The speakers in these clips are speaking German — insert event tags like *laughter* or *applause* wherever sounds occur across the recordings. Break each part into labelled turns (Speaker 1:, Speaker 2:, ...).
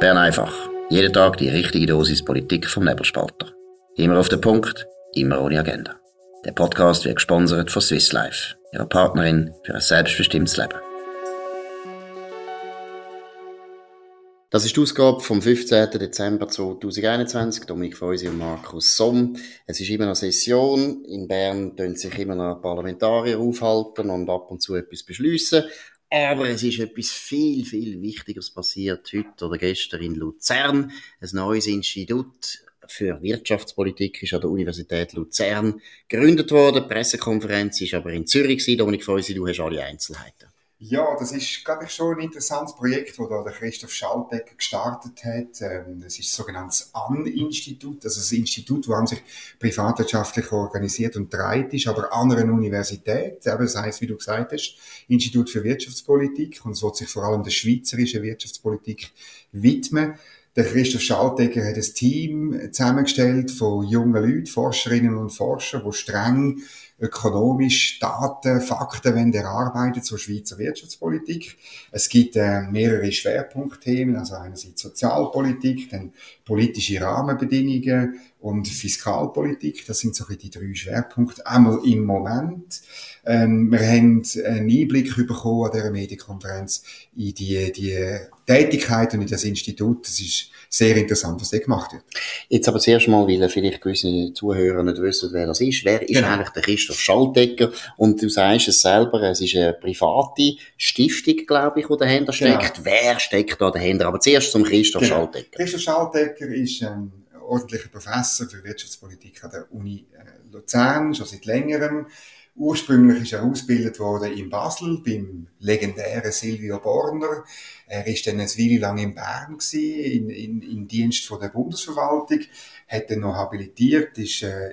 Speaker 1: Bern einfach. Jeden Tag die richtige Dosis Politik vom Nebelspalter. Immer auf den Punkt, immer ohne Agenda. Der Podcast wird gesponsert von Swiss Life, ihrer Partnerin für ein selbstbestimmtes Leben. Das ist die Ausgabe vom 15. Dezember 2021. Dominik Feusi und Markus Somm. Es ist immer noch Session. In Bern tun sich immer noch Parlamentarier aufhalten und ab und zu etwas beschließen. Aber es ist etwas viel, viel Wichtigeres passiert heute oder gestern in Luzern. Ein neues Institut für Wirtschaftspolitik ist an der Universität Luzern gegründet worden. Die Pressekonferenz ist aber in Zürich. Dominik Feusi, du hast alle Einzelheiten.
Speaker 2: Ja, das ist, glaube ich, schon ein interessantes Projekt, das da der Christoph Schaltegger gestartet hat. Ähm, das ist das sogenannte AN-Institut, also ein Institut, das an sich privatwirtschaftlich organisiert und breit ist, aber an einer Universität. Eben, das heisst, wie du gesagt hast, Institut für Wirtschaftspolitik und es wird sich vor allem der schweizerischen Wirtschaftspolitik widmen. Der Christoph Schaltegger hat ein Team zusammengestellt von jungen Leuten, Forscherinnen und Forschern, die streng ökonomisch Daten, Fakten wenn erarbeitet zur Schweizer Wirtschaftspolitik. Es gibt äh, mehrere Schwerpunktthemen, also einerseits Sozialpolitik, dann politische Rahmenbedingungen und Fiskalpolitik. Das sind so die drei Schwerpunkte. Einmal im Moment. Ähm, wir haben einen Einblick bekommen an dieser Medienkonferenz in die, die Tätigkeiten in das Institut. Das ist sehr interessant, was da gemacht wird.
Speaker 1: Jetzt aber zuerst mal, weil vielleicht gewisse Zuhörer nicht wissen, wer das ist. Wer ist genau. eigentlich der Christoph Schaltegger? Und du sagst es selber, es ist eine private Stiftung, glaube ich, die dahinter genau. steckt. Genau. Wer steckt da dahinter? Aber zuerst zum Christoph genau. Schaltegger.
Speaker 2: Christoph Schaltegger ist ein ordentlicher Professor für Wirtschaftspolitik an der Uni äh, Luzern, schon seit längerem. Ursprünglich ist er ausgebildet worden in Basel beim legendären Silvio Borner. Er ist dann eine Weile lang in Bern gewesen, in, in, in Dienst von der Bundesverwaltung hat dann noch habilitiert, ist, äh,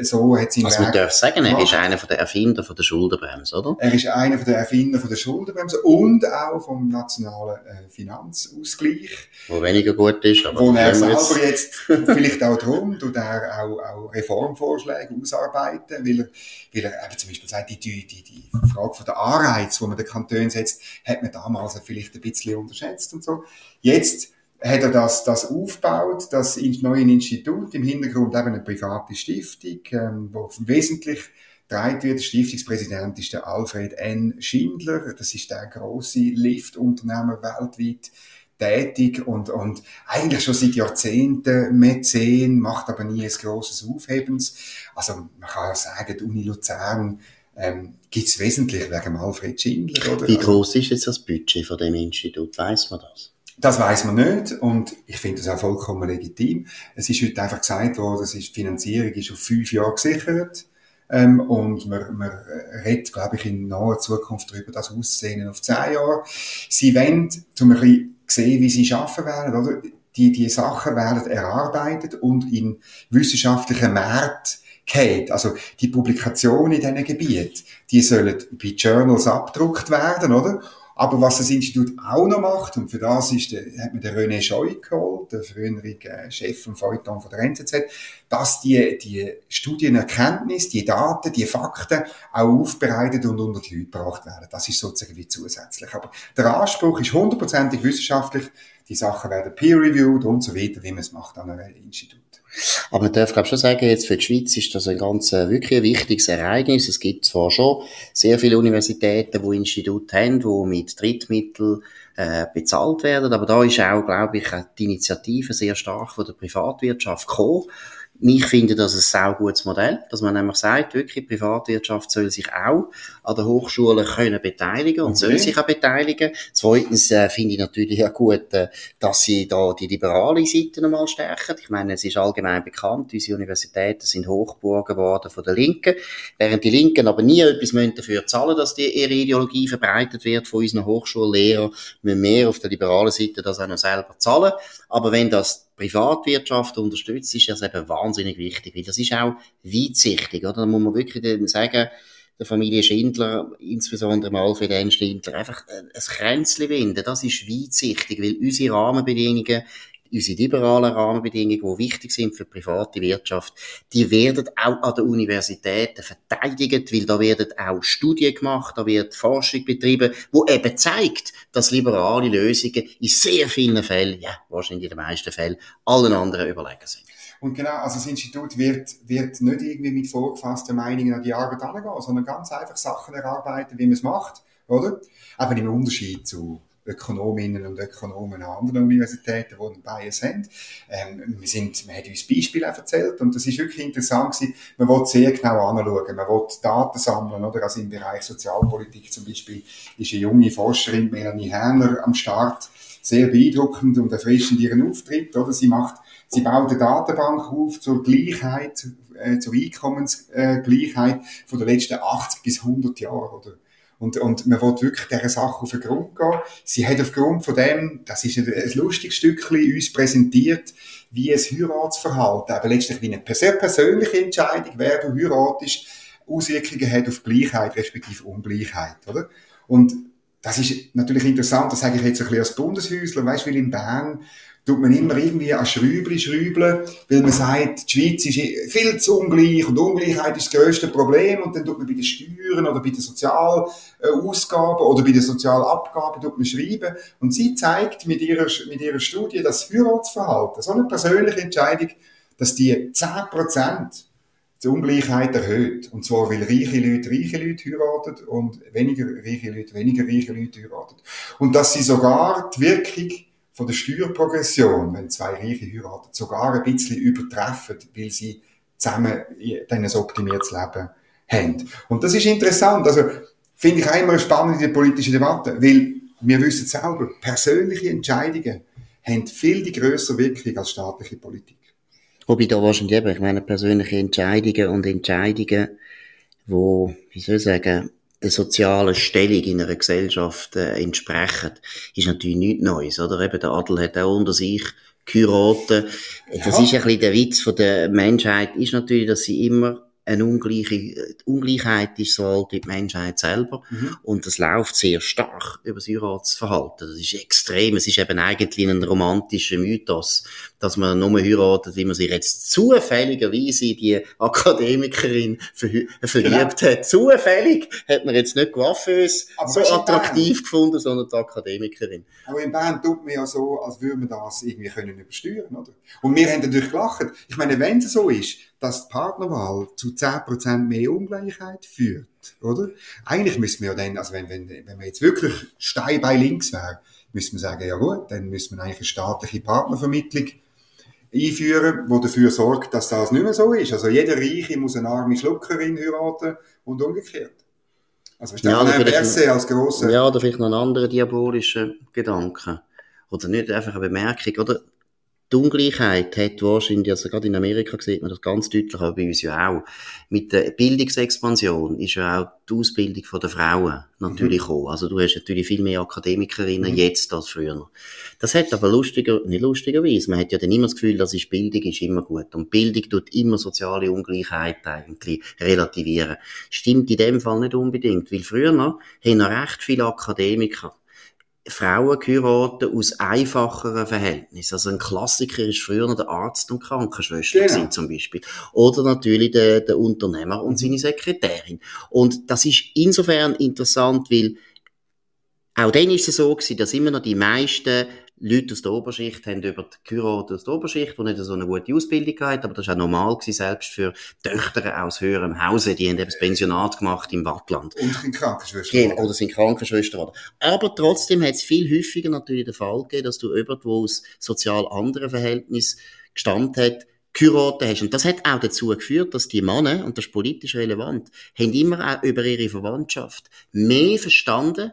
Speaker 2: so hat
Speaker 1: sein Also man darf sagen, er ist einer von der Erfinder von der Schuldenbremse, oder?
Speaker 2: Er ist einer von der Erfinder von der Schuldenbremse und auch vom nationalen äh, Finanzausgleich.
Speaker 1: Wo weniger gut ist,
Speaker 2: aber... Wo er selber jetzt, *laughs* vielleicht auch darum, tut er auch, auch Reformvorschläge ausarbeiten, weil er, weil er eben zum Beispiel sagt, die, die, die, die Frage von der Anreiz, wo man den Kanton setzt, hat man damals vielleicht ein bisschen unterschätzt und so. Jetzt hat er das, das aufgebaut, das neue Institut, im Hintergrund eben eine private Stiftung, ähm, wo wesentlich getragen wird. Der Stiftungspräsident ist der Alfred N. Schindler, das ist der große Liftunternehmer weltweit tätig und, und eigentlich schon seit Jahrzehnten Mäzen, macht aber nie ein grosses Aufhebens. Also man kann sagen, die Uni Luzern ähm, gibt es wesentlich wegen Alfred Schindler. Oder?
Speaker 1: Wie groß ist jetzt das Budget von dem Institut? Weiß man das?
Speaker 2: Das weiß man nicht und ich finde das auch vollkommen legitim. Es ist heute einfach gesagt worden, dass die Finanzierung ist auf fünf Jahre gesichert ähm, und man, man redet, glaube ich, in naher Zukunft darüber, das auszusehen auf zehn Jahre. Sie wollen, um ein bisschen sehen, wie sie arbeiten werden, oder? Die, die Sachen werden erarbeitet und in wissenschaftlichen Märkten geht. Also die Publikationen in diesen Gebieten, die sollen bei Journals abgedruckt werden, oder? Aber was das Institut auch noch macht, und für das ist der, hat man den René Scheu geholt, der frühere äh, Chef vom Feuilleton von der NZZ, dass die, die Studienerkenntnis, die Daten, die Fakten auch aufbereitet und unter die Leute gebracht werden. Das ist sozusagen wie zusätzlich. Aber der Anspruch ist hundertprozentig wissenschaftlich. Die Sachen werden peer-reviewed und so weiter, wie man es macht an einem Institut.
Speaker 1: Aber man darf, glaube ich, schon sagen, jetzt für die Schweiz ist das ein ganz, äh, wirklich ein wichtiges Ereignis. Es gibt zwar schon sehr viele Universitäten, die Institute haben, die mit Drittmitteln äh, bezahlt werden, aber da ist auch, glaube ich, die Initiative sehr stark von der Privatwirtschaft gekommen. Ich finde das ein sehr gutes Modell, dass man nämlich sagt, wirklich, die Privatwirtschaft soll sich auch an der Hochschule können beteiligen und okay. soll sich auch beteiligen. Zweitens äh, finde ich natürlich auch gut, äh, dass sie da die liberale Seite nochmal stärken. Ich meine, es ist allgemein bekannt, unsere Universitäten sind Hochburgen geworden von der Linken, während die Linken aber nie etwas dafür zahlen, dass die, ihre Ideologie verbreitet wird von unseren Hochschullehrern, müssen mehr auf der liberalen Seite das auch noch selber zahlen. Aber wenn das Privatwirtschaft unterstützt, ist das eben wahnsinnig wichtig, weil das ist auch weitsichtig, oder? Da muss man wirklich sagen, der Familie Schindler, insbesondere mal für den Schindler, einfach ein Kränzchen winden. Das ist weitsichtig, weil unsere Rahmenbedingungen unsere liberalen Rahmenbedingungen, die wichtig sind für die private Wirtschaft, die werden auch an den Universitäten verteidigt, weil da werden auch Studien gemacht, da wird Forschung betrieben, wo eben zeigt, dass liberale Lösungen in sehr vielen Fällen, ja, wahrscheinlich in den meisten Fällen, allen anderen überlegen sind.
Speaker 2: Und genau, also das Institut wird, wird nicht irgendwie mit vorgefassten Meinungen an die Arbeit angehen, sondern ganz einfach Sachen erarbeiten, wie man es macht, oder? Aber im Unterschied zu Ökonominnen und Ökonomen an anderen Universitäten, die einen Bias haben. Ähm, wir, sind, wir haben uns Beispiele erzählt und das ist wirklich interessant gewesen. Man will sehr genau anschauen, man will Daten sammeln, oder? Also im Bereich Sozialpolitik zum Beispiel ist eine junge Forscherin, Melanie Herner, am Start, sehr beeindruckend und erfrischend ihren Auftritt, oder? Sie macht Sie baut eine Datenbank auf zur Gleichheit, äh, zur Einkommensgleichheit von den letzten 80 bis 100 Jahren, oder? Und, und man will wirklich dieser Sache auf den Grund gehen. Sie hat aufgrund von dem, das ist ein, lustiges Stückchen, uns präsentiert, wie ein Heiratsverhalten, aber letztlich wie eine sehr persönliche Entscheidung, wer du heiratest, Auswirkungen hat auf Gleichheit, respektive Ungleichheit, oder? Und das ist natürlich interessant, das sage ich jetzt ein bisschen als Bundeshäusler, weißt, weil in Bern tut man immer irgendwie an Schrübli schrübeln, weil man sagt, die Schweiz ist viel zu ungleich und Ungleichheit ist das grösste Problem und dann tut man bei den Steuern oder bei den Sozialausgaben oder bei den Sozialabgaben tut man schreiben und sie zeigt mit ihrer, mit ihrer Studie das Heiratsverhalten, so eine persönliche Entscheidung, dass die 10% die Ungleichheit erhöht. Und zwar, weil reiche Leute reiche Leute heiraten und weniger reiche Leute weniger reiche Leute heiraten. Und dass sie sogar die Wirkung von der Steuerprogression, wenn zwei Reiche heiraten, sogar ein bisschen übertreffen, weil sie zusammen dann ein optimiertes Leben haben. Und das ist interessant. Also, finde ich auch immer eine spannende politische Debatte, weil wir wissen selber, persönliche Entscheidungen haben viel die größere Wirkung als staatliche Politik.
Speaker 1: Wobei da wahrscheinlich eben, ich meine, persönliche Entscheidungen und Entscheidungen, wo, wie soll ich sagen, der sozialen Stellung in einer Gesellschaft äh, entsprechen, ist natürlich nichts Neues, oder? Eben, der Adel hat auch unter sich geheiratet. Ja. Das ist ein bisschen der Witz von der Menschheit, ist natürlich, dass sie immer eine ungleiche Ungleichheit ist so alt wie die Menschheit selber. Mhm. Und das läuft sehr stark über das Heiratsverhalten. Das ist extrem. Es ist eben eigentlich ein romantischer Mythos, dass man nur heiratet, wie man sich jetzt zufälligerweise die Akademikerin verliebt genau. hat. Zufällig hat man jetzt nicht Coiffeuse so attraktiv gefunden, sondern die Akademikerin.
Speaker 2: Aber in Bern tut man ja so, als würde man das irgendwie können übersteuern, oder? Und wir haben natürlich gelacht. Ich meine, wenn es so ist, dass die Partnerwahl zu 10% mehr Ungleichheit führt, oder? Eigentlich müssen wir ja dann, also wenn, wenn, wenn man jetzt wirklich steil bei links wäre, müssen wir sagen, ja gut, dann müssen wir eigentlich eine staatliche Partnervermittlung einführen, die dafür sorgt, dass das nicht mehr so ist. Also jeder Reiche muss eine arme Schluckerin heiraten und umgekehrt.
Speaker 1: Also ist ja, ein Berse als grosser... Ja, oder vielleicht noch einen anderen diabolischen Gedanke. Oder nicht einfach eine Bemerkung, oder? Die Ungleichheit hat wahrscheinlich, also gerade in Amerika sieht man das ganz deutlich, aber bei uns ja auch. Mit der Bildungsexpansion ist ja auch die Ausbildung der Frauen natürlich mhm. gekommen. Also du hast natürlich viel mehr Akademikerinnen mhm. jetzt als früher. Das hat aber lustiger, nicht lustigerweise, man hat ja dann immer das Gefühl, dass ist Bildung ist immer gut. Und Bildung tut immer soziale Ungleichheit eigentlich relativieren. Stimmt in dem Fall nicht unbedingt, weil früher haben noch recht viele Akademiker Frauen geheiratet aus einfacheren Verhältnissen. Also ein Klassiker ist früher noch der Arzt und Krankenschwester genau. zum Beispiel. Oder natürlich der, der Unternehmer und seine Sekretärin. Und das ist insofern interessant, weil auch dann ist es so gewesen, dass immer noch die meisten Leute aus der Oberschicht haben über die Kurator aus der Oberschicht, die nicht so eine gute Ausbildung hatten, aber das war auch normal gewesen, selbst für Töchter aus höherem Hause, die haben eben das Pensionat gemacht im Wattland.
Speaker 2: Und sind Krankenschwester
Speaker 1: geworden. Oder sind Krankenschwester geworden. Aber trotzdem hat es viel häufiger natürlich den Fall gegeben, dass du jemand, der aus sozial anderen Verhältnissen gestanden hat, geheiratet hast. Und das hat auch dazu geführt, dass die Männer, und das ist politisch relevant, haben immer auch über ihre Verwandtschaft mehr verstanden,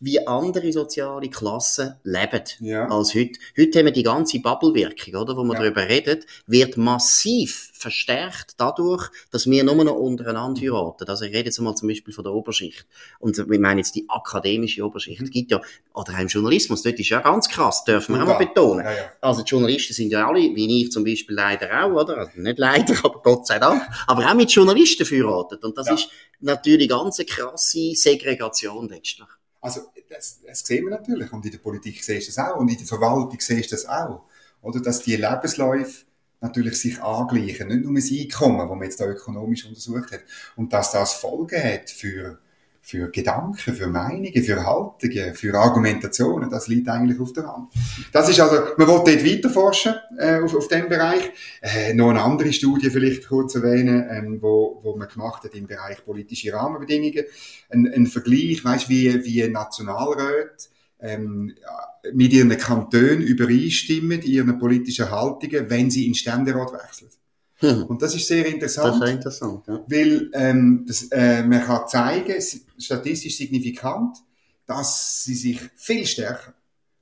Speaker 1: wie andere soziale Klassen leben ja. als heute. Heute haben wir die ganze Bubble-Wirkung, oder, wo wir ja. darüber reden, wird massiv verstärkt dadurch, dass wir nur noch untereinander heiraten. Also ich rede jetzt mal zum Beispiel von der Oberschicht. Und wir meinen jetzt die akademische Oberschicht. Es gibt ja, oder auch im Journalismus, dort ist ja ganz krass, dürfen wir ja. auch mal betonen. Ja, also die Journalisten sind ja alle, wie ich zum Beispiel leider auch, oder? Also nicht leider, *laughs* aber Gott sei Dank. Aber auch mit Journalisten verheiratet. Und das ist natürlich ganz eine krasse Segregation letztlich.
Speaker 2: Also, das, das sehen wir natürlich. Und in der Politik siehst du das auch. Und in der Verwaltung siehst du das auch. oder dass die Lebensläufe natürlich sich angleichen, nicht nur das Einkommen, das man jetzt da ökonomisch untersucht hat, und dass das Folgen hat für für Gedanken, für Meinungen, für Haltungen, für Argumentationen, das liegt eigentlich auf der Hand. Das ist also, man will dort weiter forschen äh, auf, auf dem Bereich. Äh, noch eine andere Studie vielleicht kurz erwähnen, ähm, wo, wo man gemacht hat im Bereich politische Rahmenbedingungen. Ein, ein Vergleich, weißt wie wie Nationalräte ähm, mit ihren Kantonen übereinstimmen, ihren politischen Haltungen, wenn sie in Ständerat wechseln. *laughs* Und das ist sehr interessant.
Speaker 1: Das ist interessant, ja.
Speaker 2: Weil ähm, das, äh, man kann zeigen, statistisch signifikant, dass sie sich viel stärker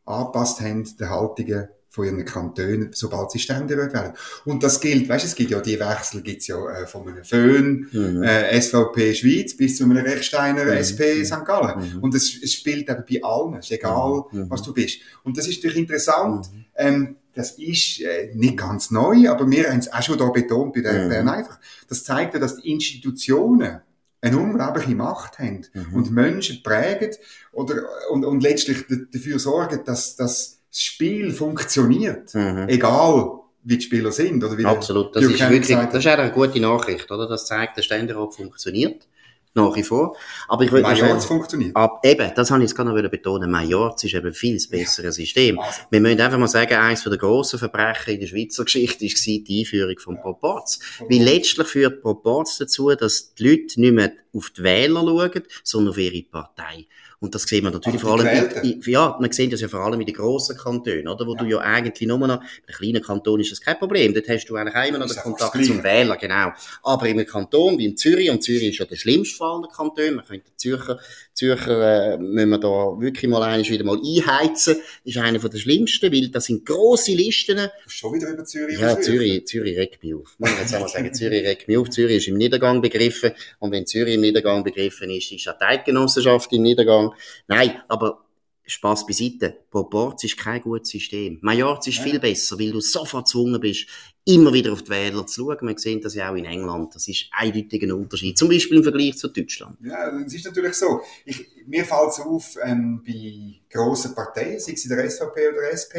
Speaker 2: angepasst haben der Haltungen von ihren Kantonen, sobald sie Ständerat werden. Und das gilt, weißt, du, es gibt ja die Wechsel, gibt's ja äh, von einem Föhn, mhm. äh, SVP Schweiz bis zu einem Rechsteiner mhm. SP St. Gallen. Mhm. Und es, es spielt eben bei allen, es ist egal, mhm. Mhm. was du bist. Und das ist natürlich interessant, mhm. ähm, das ist äh, nicht ganz neu, aber wir haben es auch schon da betont bei der mhm. Bern einfach. Das zeigt ja, dass die Institutionen eine unglaubliche Macht haben mhm. und Menschen prägen oder, und, und letztlich dafür sorgen, dass, dass das Spiel funktioniert. Mhm. Egal, wie die Spieler sind. Oder wie
Speaker 1: Absolut. Das ist wirklich, das ist eine gute Nachricht, oder? Das zeigt, der Ständerat funktioniert nach wie vor. Aber ich würde
Speaker 2: Majorz funktioniert.
Speaker 1: Ab, eben, das habe ich jetzt gerade noch betonen. Majorz ist eben viel bessere ja. System. Also. Wir müssen einfach mal sagen, eines der grossen Verbrechen in der Schweizer Geschichte war die Einführung von ja. Proporz. Weil letztlich führt Proporz dazu, dass die Leute nicht mehr auf die Wähler schauen, sondern auf ihre Partei. Und das sieht man natürlich vor allem, in, ja, man sieht das ja vor allem in den grossen Kantonen, oder? Wo ja. du ja eigentlich nur noch, bei kleinen Kanton ist das kein Problem, dort hast du eigentlich immer noch den Kontakt zum Wähler, genau. Aber in einem Kanton wie in Zürich, und Zürich ist ja der schlimmste Fall der Kanton, man könnte Zürcher, Zürcher, äh, müssen wir da wirklich mal eines wieder mal einheizen, ist einer von der schlimmsten, weil das sind grosse Listen.
Speaker 2: Schon wieder über Zürich?
Speaker 1: Ja, Zürich, Zürich regt mich auf. Ich jetzt einmal sagen, Zürich regt mich auf. Zürich ist im Niedergang begriffen, und wenn Zürich im Niedergang begriffen ist, ist auch die Eidgenossenschaft im Niedergang. Nein, aber Spaß beiseite. Proporz ist kein gutes System. Majorz ist ja. viel besser, weil du sofort gezwungen bist, immer wieder auf die Wähler zu schauen. Wir sehen das ja auch in England. Das ist eindeutig ein Unterschied. Zum Beispiel im Vergleich zu Deutschland.
Speaker 2: Ja, es ist natürlich so. Ich, mir fällt es auf, ähm, bei grossen Parteien, sei es in der SVP oder der SP,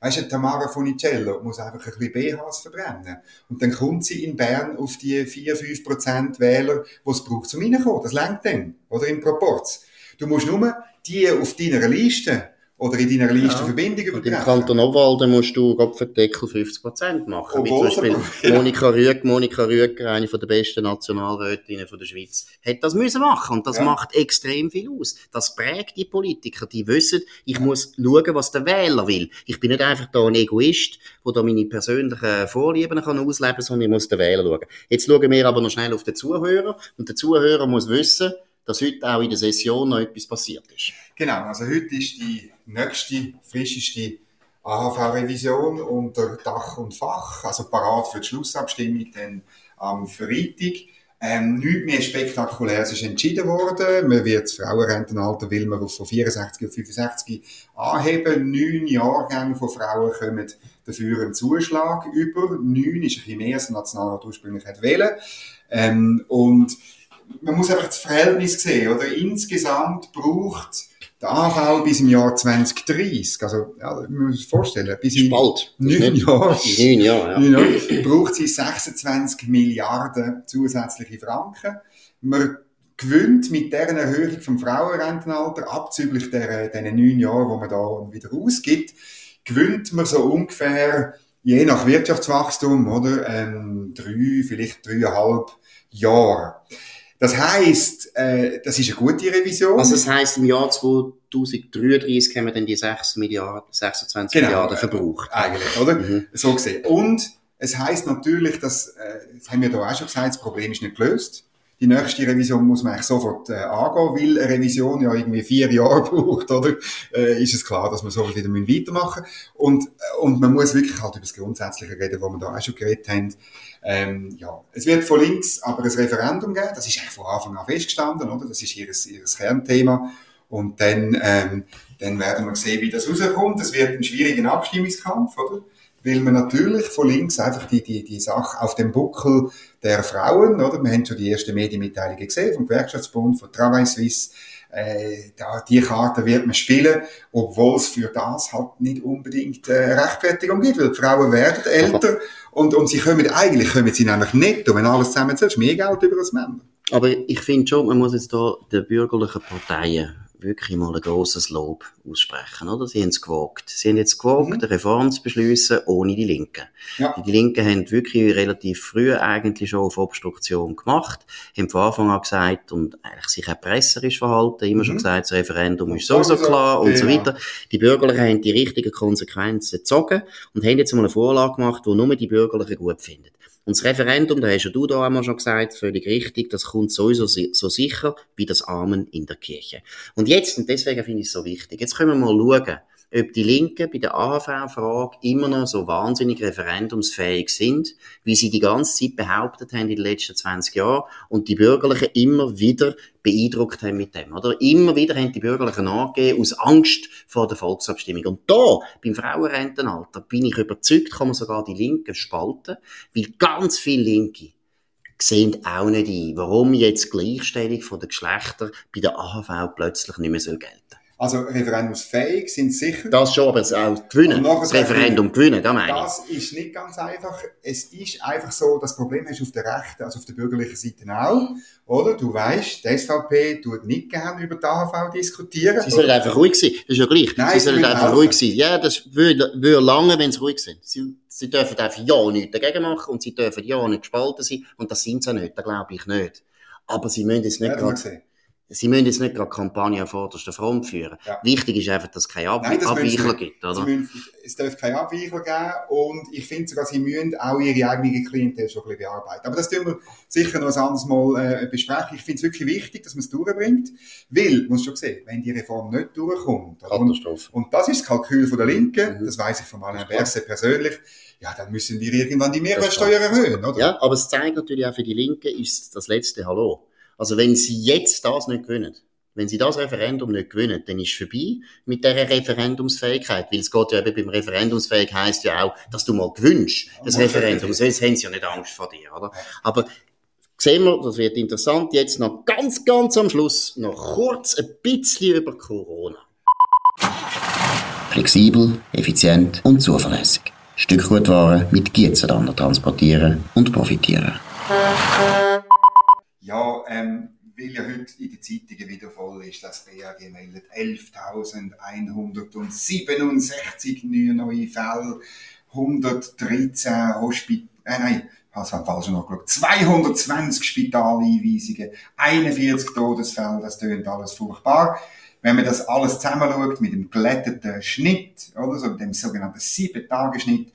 Speaker 2: weisst du, Tamara Funicello muss einfach ein bisschen BHs verbrennen. Und dann kommt sie in Bern auf die 4-5% Wähler, die es braucht, zum reinkommen. Das lenkt dann. Oder im Proporz. Du musst nur die auf deiner Liste oder in deiner Liste ja. Verbindung
Speaker 1: übertragen. Im Kanton Obwalden musst du für Deckel 50% machen. Obwohl Wie zum Beispiel Monika Rüeg, Monika Rüeger, eine der besten Nationalrätinnen der Schweiz, hat das müssen machen. Und das ja. macht extrem viel aus. Das prägt die Politiker. Die wissen, ich ja. muss schauen, was der Wähler will. Ich bin nicht einfach da ein Egoist, der da meine persönlichen Vorlieben kann ausleben kann, sondern ich muss den Wähler schauen. Jetzt schauen wir aber noch schnell auf den Zuhörer. Und der Zuhörer muss wissen, dass heute auch in der Session noch etwas passiert ist.
Speaker 2: Genau, also heute ist die nächste, frischeste AHV-Revision unter Dach und Fach, also parat für die Schlussabstimmung dann am Freitag. Ähm, nichts mehr Spektakuläres ist entschieden worden. Man wird das Frauenrentenalter will man von 64 auf 65 anheben. Neun Jahrgänge von Frauen kommen dafür einen Zuschlag über. Neun ist ein bisschen mehr, als der Nationalrat ursprünglich wählen. Ähm, und man muss einfach das Verhältnis sehen, oder? Insgesamt braucht der AV bis im Jahr 2030, also, ja, man muss sich vorstellen, bis in
Speaker 1: bald.
Speaker 2: neun Jahren,
Speaker 1: neun Jahre,
Speaker 2: ja. braucht sie 26 Milliarden zusätzliche Franken. Man gewinnt mit deren Erhöhung vom Frauenrentenalter, abzüglich der, diesen neun Jahren, wo man da wieder ausgibt, gewinnt man so ungefähr, je nach Wirtschaftswachstum, oder, ähm, drei, vielleicht dreieinhalb Jahre. Das heisst, äh, das ist eine gute Revision.
Speaker 1: Also das heisst, im Jahr 2033 haben wir dann die 6 Milliarden, 26 genau, Milliarden verbraucht.
Speaker 2: Äh, eigentlich, oder? Mhm. So gesehen. Und es heisst natürlich, dass, äh, das haben wir da auch schon gesagt, das Problem ist nicht gelöst die nächste Revision muss man eigentlich sofort äh, angehen, weil eine Revision ja irgendwie vier Jahre *laughs* braucht, oder? Äh, ist es klar, dass man so wieder weitermachen müssen. Und, äh, und man muss wirklich halt über das Grundsätzliche reden, wo wir da auch schon geredet haben. Ähm, ja, es wird von links aber ein Referendum geben, das ist eigentlich von Anfang an festgestanden, oder? Das ist ihr, ihr Kernthema. Und dann, ähm, dann werden wir sehen, wie das rauskommt. Es wird ein schwieriger Abstimmungskampf, oder? Weil man natürlich von links einfach die, die, die Sache auf dem Buckel der Frauen, oder? Wir haben schon die erste Medienmitteilungen gesehen vom Gewerkschaftsbund, von Travail Suisse, äh, da, die Karte wird man spielen, obwohl es für das halt nicht unbedingt äh, Rechtfertigung gibt, weil die Frauen werden älter und, und sie kommen, eigentlich kommen sie nämlich netto, wenn alles zusammen zählt, mehr Geld über als Männer.
Speaker 1: Aber ich finde schon, man muss jetzt da den bürgerlichen Parteien wirklich mal ein grosses Lob aussprechen, oder? Sie haben es gewagt. Sie haben jetzt gewagt, mhm. eine Reform zu beschließen, ohne die Linken. Ja. Die Linken haben wirklich relativ früh eigentlich schon auf Obstruktion gemacht, haben von Anfang an gesagt und eigentlich sich auch presserisch verhalten, immer mhm. schon gesagt, das Referendum ist so, so klar und so weiter. Die Bürgerlichen haben die richtigen Konsequenzen gezogen und haben jetzt mal eine Vorlage gemacht, die nur die Bürgerlichen gut finden. Und das Referendum, da hast ja du da einmal schon gesagt, völlig richtig, das kommt sowieso so sicher wie das Amen in der Kirche. Und jetzt, und deswegen finde ich es so wichtig, jetzt können wir mal schauen, ob die Linken bei der AHV-Frage immer noch so wahnsinnig referendumsfähig sind, wie sie die ganze Zeit behauptet haben in den letzten 20 Jahren und die Bürgerlichen immer wieder beeindruckt haben mit dem, oder? Immer wieder haben die Bürgerlichen angegeben aus Angst vor der Volksabstimmung. Und da, beim Frauenrentenalter, bin ich überzeugt, kann man sogar die Linken spalten, weil ganz viele Linke sehen auch nicht ein, warum jetzt Gleichstellung von den Geschlechtern bei der AHV plötzlich nicht mehr gelten soll
Speaker 2: also referendumsfähig sind sicher.
Speaker 1: Das schon, aber es auch gewinnen. Das Referendum gewinnen, das meine
Speaker 2: ich. Das ist nicht ganz einfach. Es ist einfach so, das Problem hast du auf der rechten, also auf der bürgerlichen Seite auch. Oder? Du weißt, die SVP tut nicht gerne über die AHV diskutieren.
Speaker 1: Sie sollen einfach ruhig sein. Das ist ja gleich. Nein, sie sollen einfach helfen. ruhig sein. Ja, das würde, würde lange, wenn sie ruhig sind. Sie, sie dürfen einfach ja nichts dagegen machen und sie dürfen ja nicht gespalten sein. Und das sind sie nicht. Das glaube ich nicht. Aber sie müssen es nicht ja, Sie müssen jetzt nicht gerade Kampagne an vorderster Front führen. Ja. Wichtig ist einfach, dass es keine Ab Nein, das Abweichler gibt, oder?
Speaker 2: Müssen, es darf keine Abweichler geben und ich finde sogar, sie müssen auch ihre eigene Klientel schon ein bisschen bearbeiten. Aber das tun wir sicher noch ein anderes Mal äh, besprechen. Ich finde es wirklich wichtig, dass man es durchbringt, weil, muss schon sehen, wenn die Reform nicht durchkommt,
Speaker 1: Katastrophe.
Speaker 2: Und, und das ist das Kalkül von der Linken, mhm. das weiß ich von Alain Berset persönlich, ja, dann müssen wir irgendwann die Mehrwertsteuer erhöhen, oder?
Speaker 1: Ja, aber es zeigt natürlich auch für die Linken, ist das letzte Hallo. Also wenn sie jetzt das nicht gewinnen, wenn sie das Referendum nicht gewinnen, dann ist es vorbei mit dieser Referendumsfähigkeit. Weil es geht ja eben beim Referendumsfähig heisst ja auch, dass du mal gewünscht, das Referendum. Sonst haben sie ja nicht Angst vor dir, oder? Aber sehen wir, das wird interessant, jetzt noch ganz, ganz am Schluss noch kurz ein bisschen über Corona. Flexibel, effizient und zuverlässig. Stückgutware mit Gietzenlander transportieren und profitieren.
Speaker 2: Ja, ähm, weil ja heute in den Zeitungen wieder voll ist, dass BAG meldet 11.167 neue Fälle, 113 Hospital, äh, nein, also haben falsch nachgeschaut, 220 Spitaleinweisungen, 41 Todesfälle, das tönt alles furchtbar. Wenn man das alles zusammenschaut mit dem glätteten Schnitt, oder so mit dem sogenannten 7-Tage-Schnitt,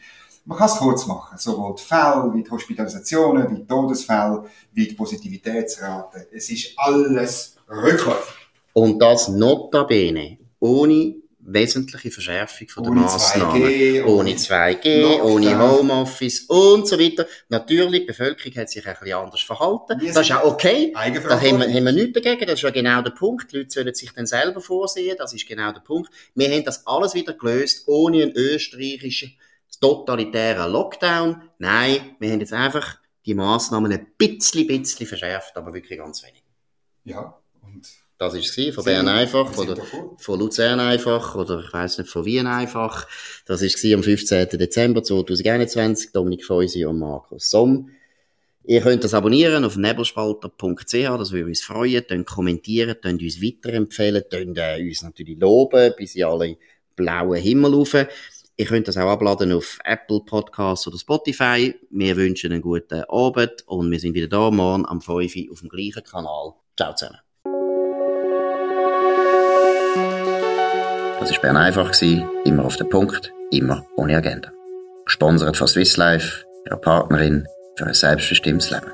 Speaker 2: man kann es kurz machen. Sowohl die Fälle, wie die Hospitalisationen, wie die Todesfälle, wie die Positivitätsrate. Es ist alles rückläufig.
Speaker 1: Und das notabene ohne wesentliche Verschärfung von der ohne Massnahmen. 2G, ohne 2G, Lockdown. ohne Homeoffice und so weiter. Natürlich, die Bevölkerung hat sich ein bisschen anders verhalten. Das ist auch okay. Da haben wir, haben wir nichts dagegen. Das ist ja genau der Punkt. Die Leute sollen sich dann selber vorsehen. Das ist genau der Punkt. Wir haben das alles wieder gelöst, ohne einen österreichischen totalitären Lockdown. Nein, wir haben jetzt einfach die Massnahmen ein bisschen, bisschen verschärft, aber wirklich ganz wenig.
Speaker 2: Ja, und
Speaker 1: das war es von Bern einfach oder von Luzern einfach oder ich weiß nicht von Wien einfach. Das war am 15. Dezember 2021. Dominik Feusi und Markus Somm. Ihr könnt das abonnieren auf nebelspalter.ch, das würde uns freuen. Könnt kommentieren, könnt uns weiterempfehlen, könnt äh, uns natürlich loben, bis in alle blauen Himmel rauf. Ihr könnt das auch abladen auf Apple Podcasts oder Spotify. Wir wünschen einen guten Abend und wir sind wieder da morgen am 5 Uhr auf dem gleichen Kanal. Ciao zusammen. Das war Bern einfach, immer auf den Punkt, immer ohne Agenda. Gesponsert von Swiss Life, ihrer Partnerin für ein selbstbestimmtes Leben.